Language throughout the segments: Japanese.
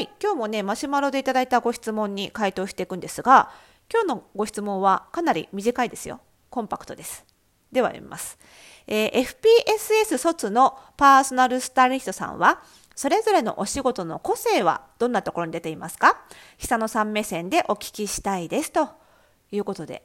はい今日もねマシュマロでいただいたご質問に回答していくんですが今日のご質問はかなり短いですよ。コンパクトです。では読みます、えー、FPSS 卒のパーソナルスタイリストさんはそれぞれのお仕事の個性はどんなところに出ていますか？久野さん目線でお聞きしたいです。ということで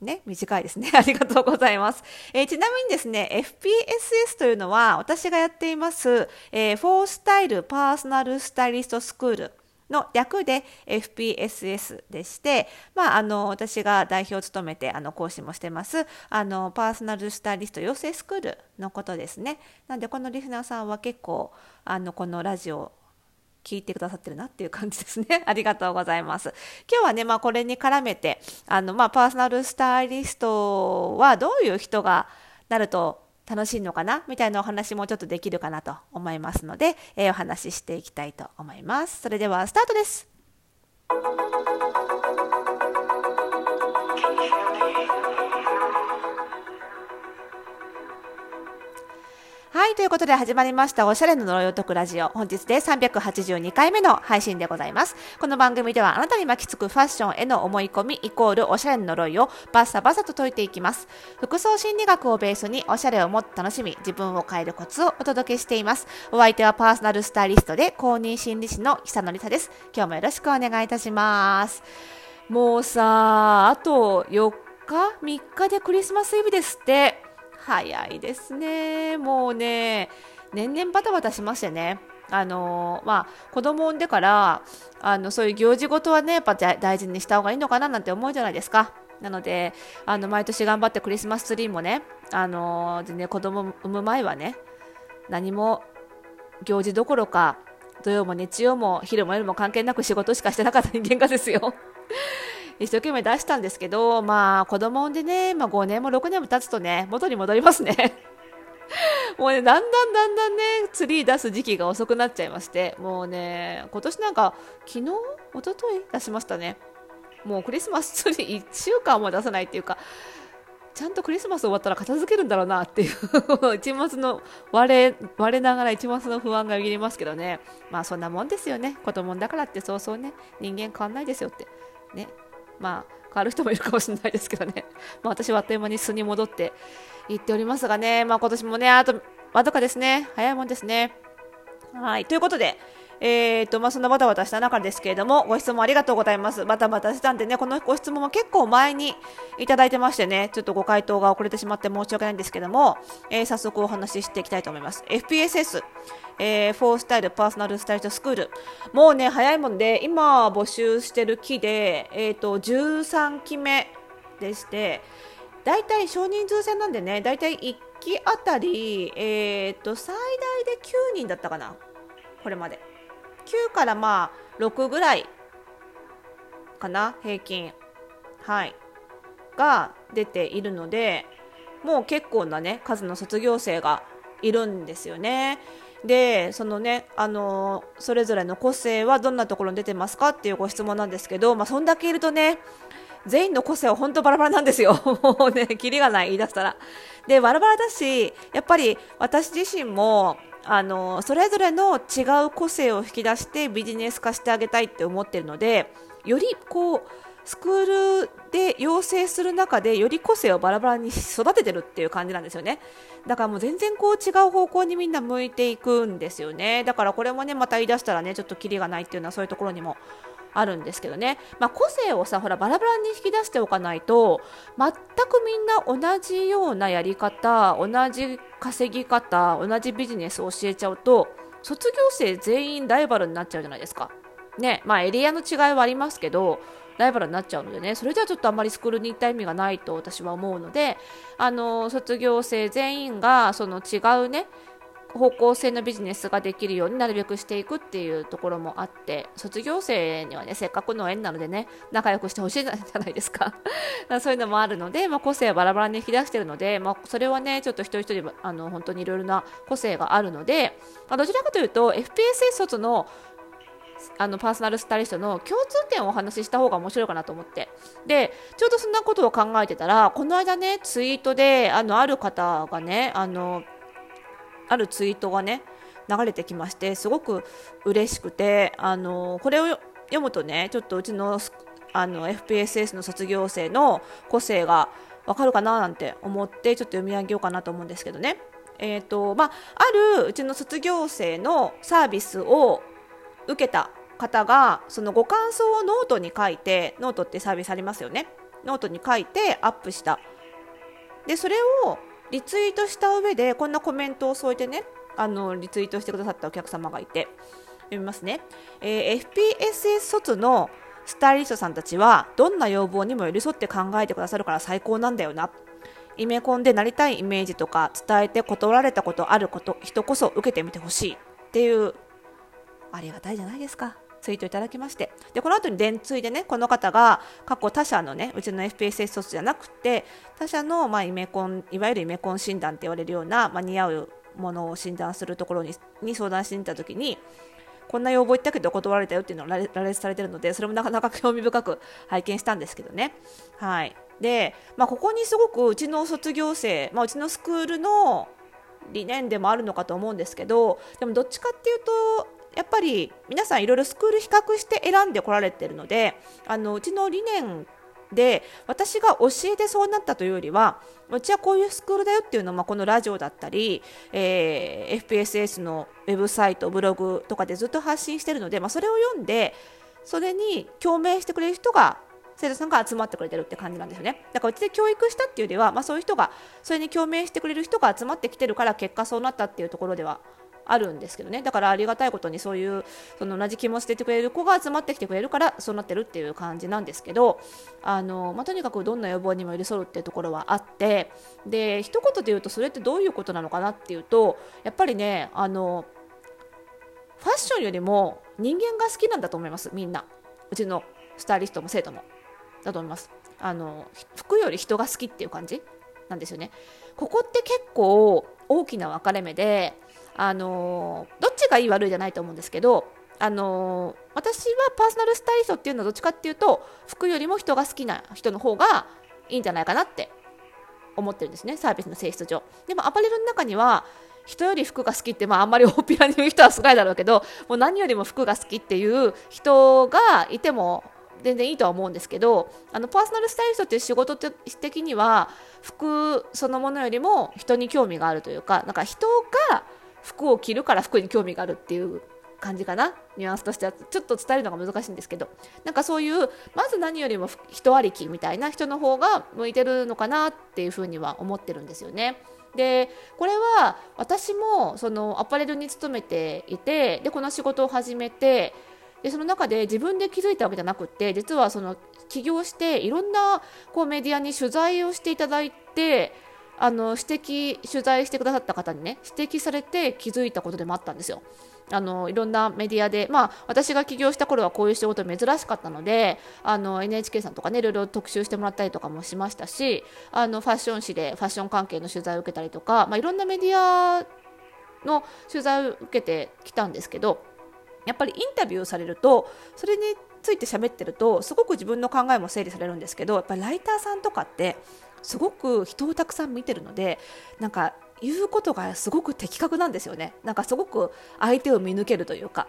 ね、短いですね。ありがとうございます。えー、ちなみにですね、FPSS というのは私がやっています、えー、フォースタイルパーソナルスタイリストスクールの略で FPSS でして、まあ、あの私が代表を務めてあの講師もしてますあのパーソナルスタイリスト養成スクールのことですね。なんでこのリスナーさんは結構あのこのラジオ聞いてくださってるなっていう感じですね。ありがとうございます。今日はね、まあ、これに絡めて、あの、まあ、パーソナルスタイリストはどういう人がなると楽しいのかなみたいなお話もちょっとできるかなと思いますので、えー、お話ししていきたいと思います。それではスタートです。はい、ということで始まりましたおしゃれの呪いを解くラジオ。本日で382回目の配信でございます。この番組ではあなたに巻きつくファッションへの思い込みイコールおしゃれの呪いをバッサバサと解いていきます。服装心理学をベースにおしゃれをもっと楽しみ、自分を変えるコツをお届けしています。お相手はパーソナルスタイリストで公認心理師の久野里沙です。今日もよろしくお願いいたします。もうさ、あと4日 ?3 日でクリスマスイブですって。早いですね。もうね、年々バタバタしましてね。あのまあ、子供を産んでからあのそういう行事ごとはねやっぱ大事にした方がいいのかななんて思うじゃないですか。なのであの毎年頑張ってクリスマスツリーもねあのでね子供産む前はね何も行事どころか土曜も日曜も昼も夜も関係なく仕事しかしてなかった人間がですよ一生懸命出したんですけど、まあ子供産んでね、まあ、5年も6年も経つとね、元に戻りますね。もうね、だんだんだんだんね、ツリー出す時期が遅くなっちゃいまして、もうね、今年なんか、昨日一昨日出しましたね。もうクリスマスツリー1週間も出さないっていうか、ちゃんとクリスマス終わったら片付けるんだろうなっていう 一末の割れながら一末の不安がよぎりますけどね。まあそんなもんですよね。子供だからってそうそうね。人間変わんないですよって。ね。まあ、変わる人もいるかもしれないですけどね、まあ、私はあっという間に素に戻って行っておりますがね、まあ、今年もね、あと、わずかですね、早いもんですね。はい、ということで、えーとまあ、そんなバタバタした中ですけれども、ご質問ありがとうございます。バタバタしたんでね、このご質問も結構前にいただいてましてね、ちょっとご回答が遅れてしまって申し訳ないんですけども、えー、早速お話ししていきたいと思います。FPSS、えー、フォースタイルパーソナルスタイルスクール。もうね、早いもんで、今募集してる期で、えーと、13期目でして、大体少人数制なんでね、大体1期あたり、えーと最大で9人だったかな、これまで。9からまあ6ぐらいかな平均はいが出ているのでもう結構なね数の卒業生がいるんですよね。でそのねあのそれぞれの個性はどんなところに出てますかっていうご質問なんですけど、まあ、そんだけいるとね全員の個性は本当バラバラなんですよ。もうね、キリがない、言い出したら。で、バラバラだし、やっぱり私自身も、あのそれぞれの違う個性を引き出してビジネス化してあげたいって思ってるのでよりこうスクールで養成する中でより個性をバラバラに育ててるっていう感じなんですよね。だからもう全然こう違う方向にみんな向いていくんですよね。だからこれもねまた言い出したらねちょっとキリがないっていうのはそういうところにもあるんですけどね、まあ、個性をさほらバラバラに引き出しておかないと全くみんな同じようなやり方同じ稼ぎ方同じビジネスを教えちゃうと卒業生全員ライバルになっちゃうじゃないですか。ねまあ、エリアの違いはありますけどライバルになっちゃうのでねそれじゃあちょっとあんまりスクールに行った意味がないと私は思うのであの卒業生全員がその違うね方向性のビジネスができるようになるべくしていくっていうところもあって卒業生にはねせっかくの縁なのでね仲良くしてほしいじゃないですか。そういうのもあるので、まあ、個性はバラバラに引き出してるので、まあ、それはねちょっと一人一人あの本当にいろいろな個性があるので、まあ、どちらかというと FPSA 卒のあのパーソナルスタイリストの共通点をお話しした方が面白いかなと思って。でちょうどそんなことを考えてたらこの間ねツイートであのある方がねあのあるツイートがね流れてきましてすごく嬉しくてあのこれを読むとねちょっとうちのあの FPSS の卒業生の個性がわかるかななんて思ってちょっと読み上げようかなと思うんですけどね。えーとまあ、あるうちの卒業生のサービスを受けた方がそのご感想をノートに書いてノートってサービスありますよねノートに書いてアップしたでそれをリツイートした上でこんなコメントを添えてねあのリツイートしてくださったお客様がいて読みますね、えー、FPSS 卒のスタイリストさんたちはどんな要望にも寄り添って考えてくださるから最高なんだよな。イメコンでなりたいイメージとか伝えて断られたことあること人こそ受けてみてほしいっていうありがたいじゃないですか。ツイートいただきましてでこの後に電通でねこの方が過去他社のねうちの FPSS 卒じゃなくて他社の、まあ、イメコンいわゆるイメコン診断って言われるような、まあ、似合うものを診断するところにに相談しに行った時にこんな要望言ったけど断られたよっていうのを羅列されてるのでそれもなかなか興味深く拝見したんですけどね。はいで、まあ、ここにすごくうちの卒業生、まあ、うちのスクールの理念でもあるのかと思うんですけどでもどっちかっていうとやっぱり皆さんいろいろスクール比較して選んでこられてるのであのうちの理念で私が教えてそうなったというよりはうちはこういうスクールだよっていうのを、まあ、このラジオだったり、えー、FPSS のウェブサイトブログとかでずっと発信しているので、まあ、それを読んでそれに共鳴してくれる人が生徒さんが集まってくれてるって感じなんですよね。だからうちで教育したっていうよりは、まあ、そういう人がそれに共鳴してくれる人が集まってきてるから結果そうなったっていうところではあるんですけどね。だからありがたいことにそういうその同じ気持ちでいてくれる子が集まってきてくれるからそうなってるっていう感じなんですけどあの、まあ、とにかくどんな予防にも寄り添うっていうところはあってで一言で言うとそれってどういうことなのかなっていうとやっぱりねあのファッションよりも人間が好きなんだと思いますみんな。うちのスタイリストも生徒も。だと思います。あの服より人が好きっていう感じなんですよね。ここって結構大きな分かれ目であのどっちがいい悪いじゃないと思うんですけどあの私はパーソナルスタイリストっていうのはどっちかっていうと服よりも人が好きな人の方がいいんじゃないかなって思ってるんですねサービスの性質上。でもアパレルの中には人より服が好きって、まあ、あんまり大っぴらに言う人は少ないだろうけどもう何よりも服が好きっていう人がいても全然いいとは思うんですけどあのパーソナルスタイリストっていう仕事的には服そのものよりも人に興味があるというかなんか人が服を着るから服に興味があるっていう感じかな。ニュアンスとしては。ちょっと伝えるのが難しいんですけど。なんかそういうまず何よりも人ありきみたいな人の方が向いてるのかなっていうふうには思ってるんですよね。でこれは私もそのアパレルに勤めていてでこの仕事を始めてでその中で自分で気づいたわけじゃなくって実はその起業していろんなこうメディアに取材をしていただいてあの指摘取材してくださった方にね指摘されて気づいたことでもあったんですよ。あのいろんなメディアで、まあ、私が起業した頃はこういう仕事珍しかったのであの NHK さんとかねいろいろ特集してもらったりとかもしましたしあのファッション誌でファッション関係の取材を受けたりとか、まあ、いろんなメディアの取材を受けてきたんですけどやっぱりインタビューされるとそれについて喋ってるとすごく自分の考えも整理されるんですけどやっぱりライターさんとかってすごく人をたくさん見てるのでなんか言うことがすごく的確なんですよね。なんかすごく相手を見抜けるというか。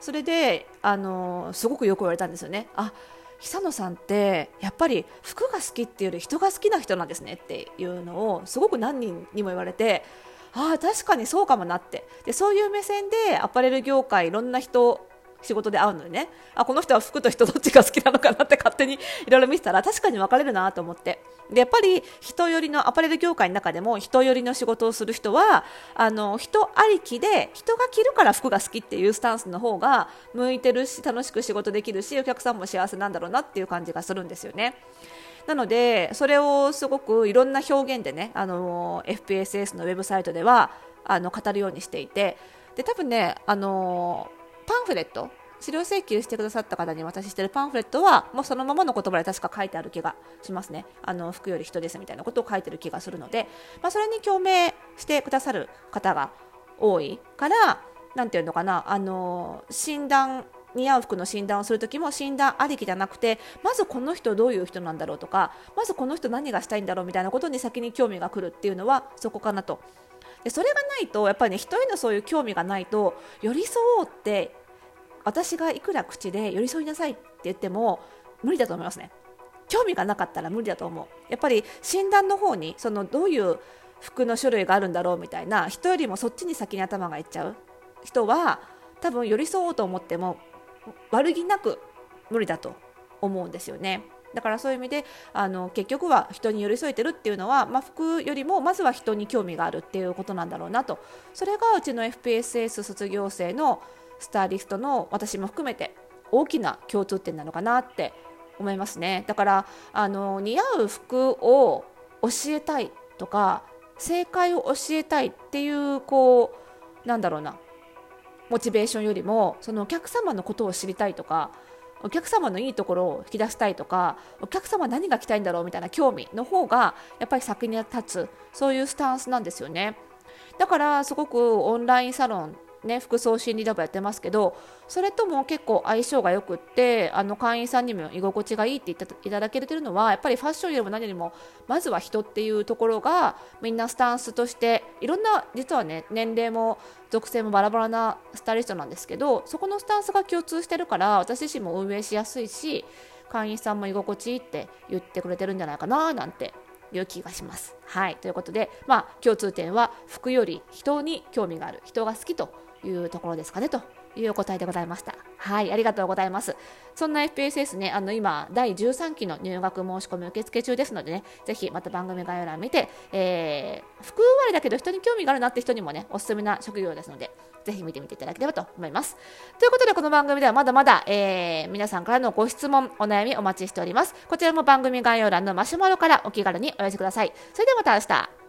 それであのすごくよく言われたんですよね。あ久野さんってやっぱり服が好きっていうより人が好きな人なんですねっていうのをすごく何人にも言われてああ確かにそうかもなって。でそういう目線でアパレル業界いろんな人仕事で会うのでね。あこの人は服と人どっちが好きなのかなって勝手にいろいろ見てたら確かに分かれるなと思って。でやっぱり人寄りのアパレル業界の中でも人寄りの仕事をする人はあの人ありきで人が着るから服が好きっていうスタンスの方が向いてるし楽しく仕事できるしお客さんも幸せなんだろうなっていう感じがするんですよね。なのでそれをすごくいろんな表現でねあの FPSS のウェブサイトではあの語るようにしていて。で多分ねあのパンフレット？資料請求してくださった方に渡ししてるパンフレットはもうそのままの言葉で確か書いてある気がしますね。あの服より人ですみたいなことを書いてる気がするので、まあ、それに共鳴してくださる方が多いから何ていうのかな。あの診断似合う服の診断をする時も診断ありきじゃなくてまずこの人どういう人なんだろうとかまずこの人何がしたいんだろうみたいなことに先に興味が来るっていうのはそこかなとでそれがないとやっぱりね人へのそういう興味がないと寄り添おうって私がいくら口で寄り添いなさいって言っても無理だと思いますね。興味がなかったら無理だと思う。やっぱり診断の方にそのどういう服の種類があるんだろうみたいな人よりもそっちに先に頭がいっちゃう。人は多分寄り添おうと思っても悪気なく無理だと思うんですよね。だからそういう意味であの結局は人に寄り添えてるっていうのは、まあ、服よりもまずは人に興味があるっていうことなんだろうなと。それがうちの FPSS 卒業生のスタイリストの私も含めて大きな共通点なのかなって思いますね。だからあの似合う服を教えたいとか正解を教えたいっていうこうなんだろうなモチベーションよりもそのお客様のことを知りたいとかお客様のいいところを引き出したいとかお客様何が来たいんだろうみたいな興味の方がやっぱり先に立つそういうスタンスなんですよね。だからすごくオンラインサロンね、服装心理ラボやってますけどそれとも結構相性がよくってあの会員さんにも居心地がいいって言っていただけてるのはやっぱりファッションよりも何よりもまずは人っていうところがみんなスタンスとしていろんな実はね年齢も属性もバラバラなスタイリストなんですけどそこのスタンスが共通してるから私自身も運営しやすいし会員さんも居心地いいって言ってくれてるんじゃないかななんていう気がします。はいということで、まあ、共通点は服より人に興味がある人が好きというところですかねというお答えでございました。はい、ありがとうございます。そんな FPSS ね、あの今、第13期の入学申し込み受付中ですのでね、ぜひまた番組概要欄見て、えー、服割だけど人に興味があるなって人にもね、おすすめな職業ですので、ぜひ見てみていただければと思います。ということで、この番組ではまだまだ、えー、皆さんからのご質問、お悩みお待ちしております。こちらも番組概要欄のマシュマロからお気軽にお寄せください。それではまた明日。